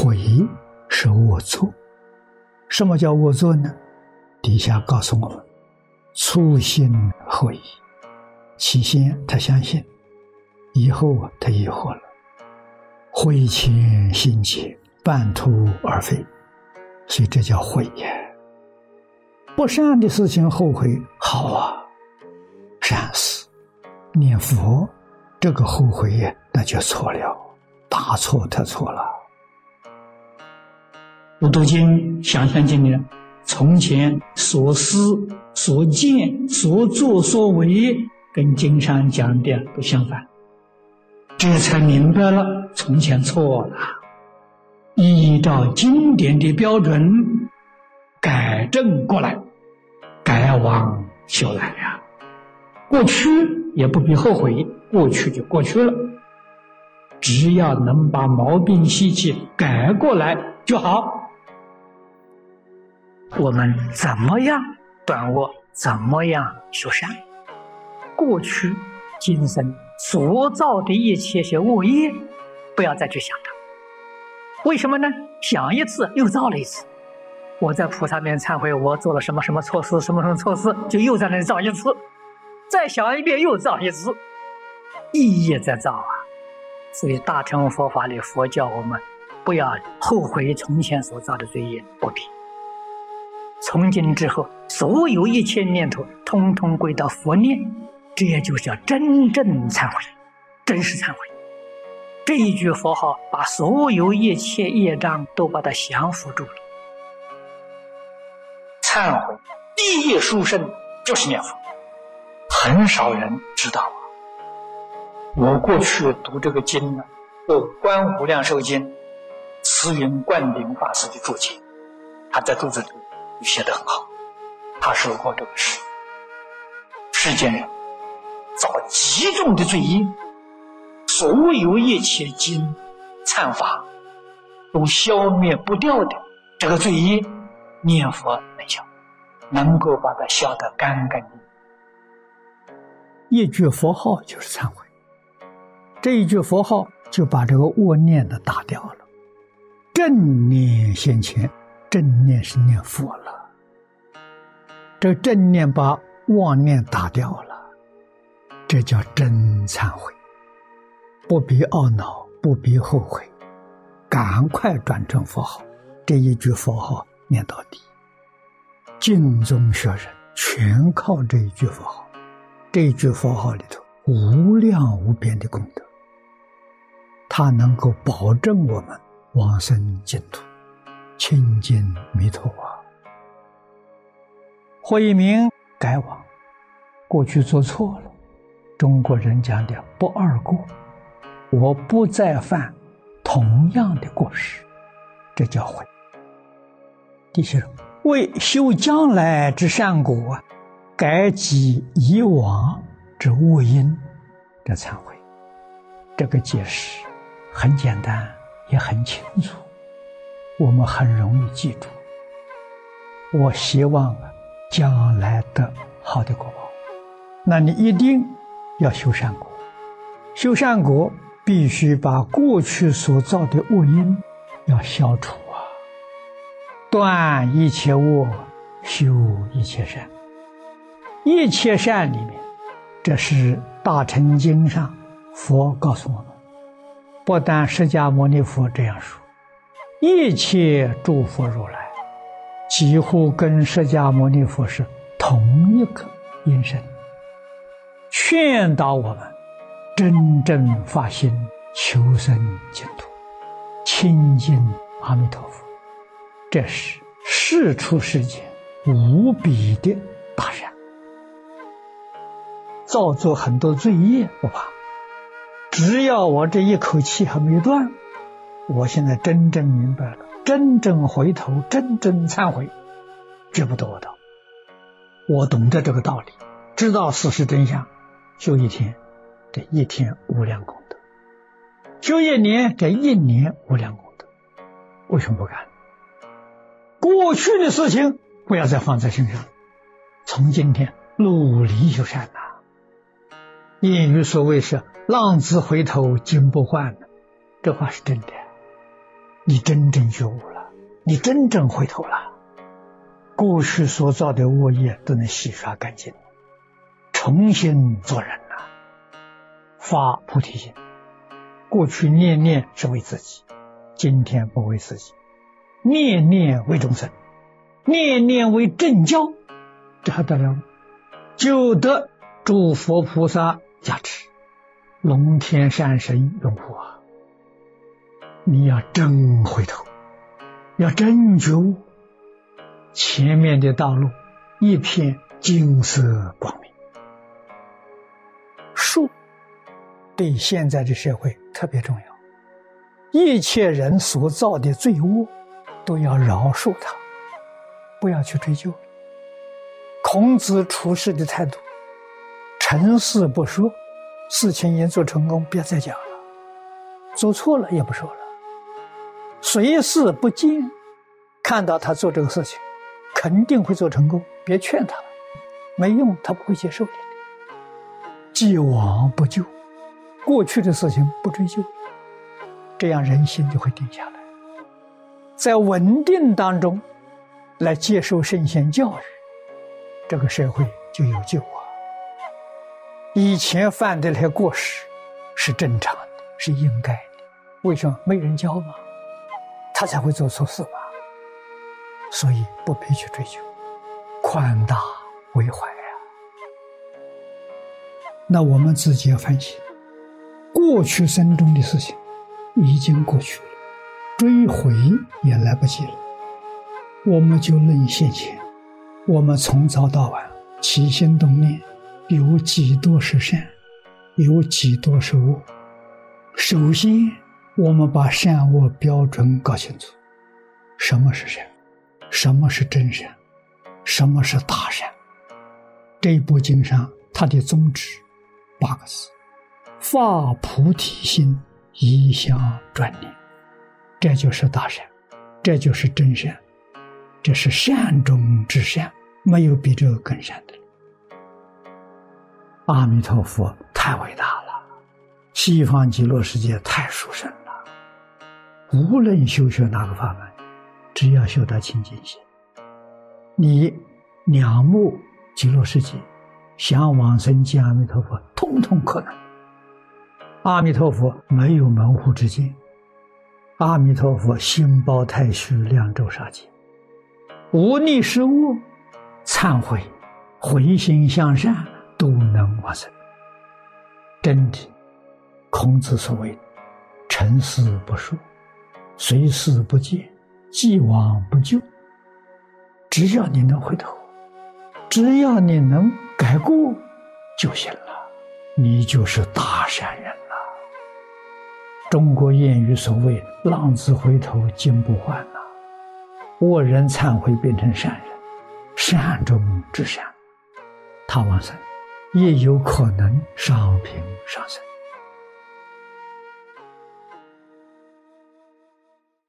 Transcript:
悔是恶作。什么叫恶作呢？底下告诉我们：初心悔。起先他相信，以后他疑惑了，悔前心结，半途而废，所以这叫悔呀。不善的事情后悔好啊，善事念佛，这个后悔那就错了，大错特错了。我读经想象经里，从前所思所见所作所为。跟经上讲的不相反，这才明白了从前错了，依照经典的标准改正过来，改往修来呀。过去也不必后悔，过去就过去了，只要能把毛病习气改过来就好。我们怎么样断恶，怎么样修善？过去今生所造的一切些恶业，不要再去想它。为什么呢？想一次又造了一次。我在菩萨面忏悔，我做了什么什么错事，什么什么错事，就又在那造一次。再想一遍，又造一次，一夜在造啊。所以大乘佛法里，佛教我们不要后悔从前所造的罪业，不必。从今之后，所有一切念头，通通归到佛念。这也就叫真正忏悔，真实忏悔。这一句佛号，把所有一切业障都把它降服住了。忏悔第一殊胜就是念佛，很少人知道。我过去读这个经呢，《《观无量寿经》，慈云灌顶法师的注解，他在注子里写的很好。他说过这个事，世间人。造极重的罪业，所有一切经忏法都消灭不掉的这个罪业，念佛能消，能够把它消得干干净净。一句佛号就是忏悔，这一句佛号就把这个恶念的打掉了。正念现前，正念是念佛了，这正念把妄念打掉了。这叫真忏悔，不必懊恼，不必后悔，赶快转成佛号。这一句佛号念到底，敬宗学人全靠这一句佛号。这一句佛号里头无量无边的功德，它能够保证我们往生净土，亲近弥陀啊。慧一明改往，过去做错了。中国人讲的“不二过”，我不再犯同样的过失，这叫悔。第七，为修将来之善果，改己以往之恶因，这忏悔。这个解释很简单，也很清楚，我们很容易记住。我希望啊，将来的好的果报，那你一定。要修善果，修善果必须把过去所造的恶因要消除啊！断一切恶，修一切善。一切善里面，这是《大乘经》上佛告诉我们，不但释迦牟尼佛这样说，一切诸佛如来几乎跟释迦牟尼佛是同一个音声。劝导我们真正发心求生净土，亲近阿弥陀佛，这是世出世间无比的大善。造作很多罪业不怕，只要我这一口气还没断，我现在真正明白了，真正回头，真正忏悔，绝不得我道。我懂得这个道理，知道事实真相。修一天，这一天无量功德；修一年，这一年无量功德。为什么不干？过去的事情不要再放在心上，从今天努力修善呐。谚语所谓是“浪子回头金不换”，这话是真的。你真正觉悟了，你真正回头了，过去所造的恶业都能洗刷干净，重新做人了，发菩提心。过去念念是为自己，今天不为自己，念念为众生，念念为正教，这还得了？就得诸佛菩萨加持，龙天善神拥护啊！你要真回头，要真觉悟，前面的道路一片金色光明。树对现在的社会特别重要，一切人所造的罪恶都要饶恕他，不要去追究。孔子处事的态度，成事不说，事情已经做成功，不要再讲了；做错了也不说了，随事不见，看到他做这个事情，肯定会做成功，别劝他了，没用，他不会接受的。既往不咎，过去的事情不追究，这样人心就会定下来，在稳定当中来接受圣贤教育。这个社会就有救啊！以前犯的那些过失是正常的，是应该的。为什么没人教吗？他才会做错事嘛。所以不必去追究，宽大为怀呀。那我们自己要反省，过去生中的事情已经过去了，追悔也来不及了。我们就论现前。我们从早到晚起心动念，有几多是善，有几多是恶。首先，我们把善恶标准搞清楚：什么是善，什么是真善，什么是大善。这一部经上，它的宗旨八个字：发菩提心，一向专念。这就是大善，这就是真善，这是善中之善。没有比这个更善的。阿弥陀佛太伟大了，西方极乐世界太殊胜了。无论修学哪个法门，只要修到清净心，你两目极乐世界，想往生见阿弥陀佛，通通可能。阿弥陀佛没有门户之见，阿弥陀佛心包太虚，两周杀戒，无逆失误。忏悔、回心向善，都能往生。真的，孔子所谓“成事不说，随事不见，既往不咎”。只要你能回头，只要你能改过，就行了，你就是大善人了。中国谚语所谓“浪子回头金不换”呐，恶人忏悔变成善人。善中之善，他往生也有可能上品上生。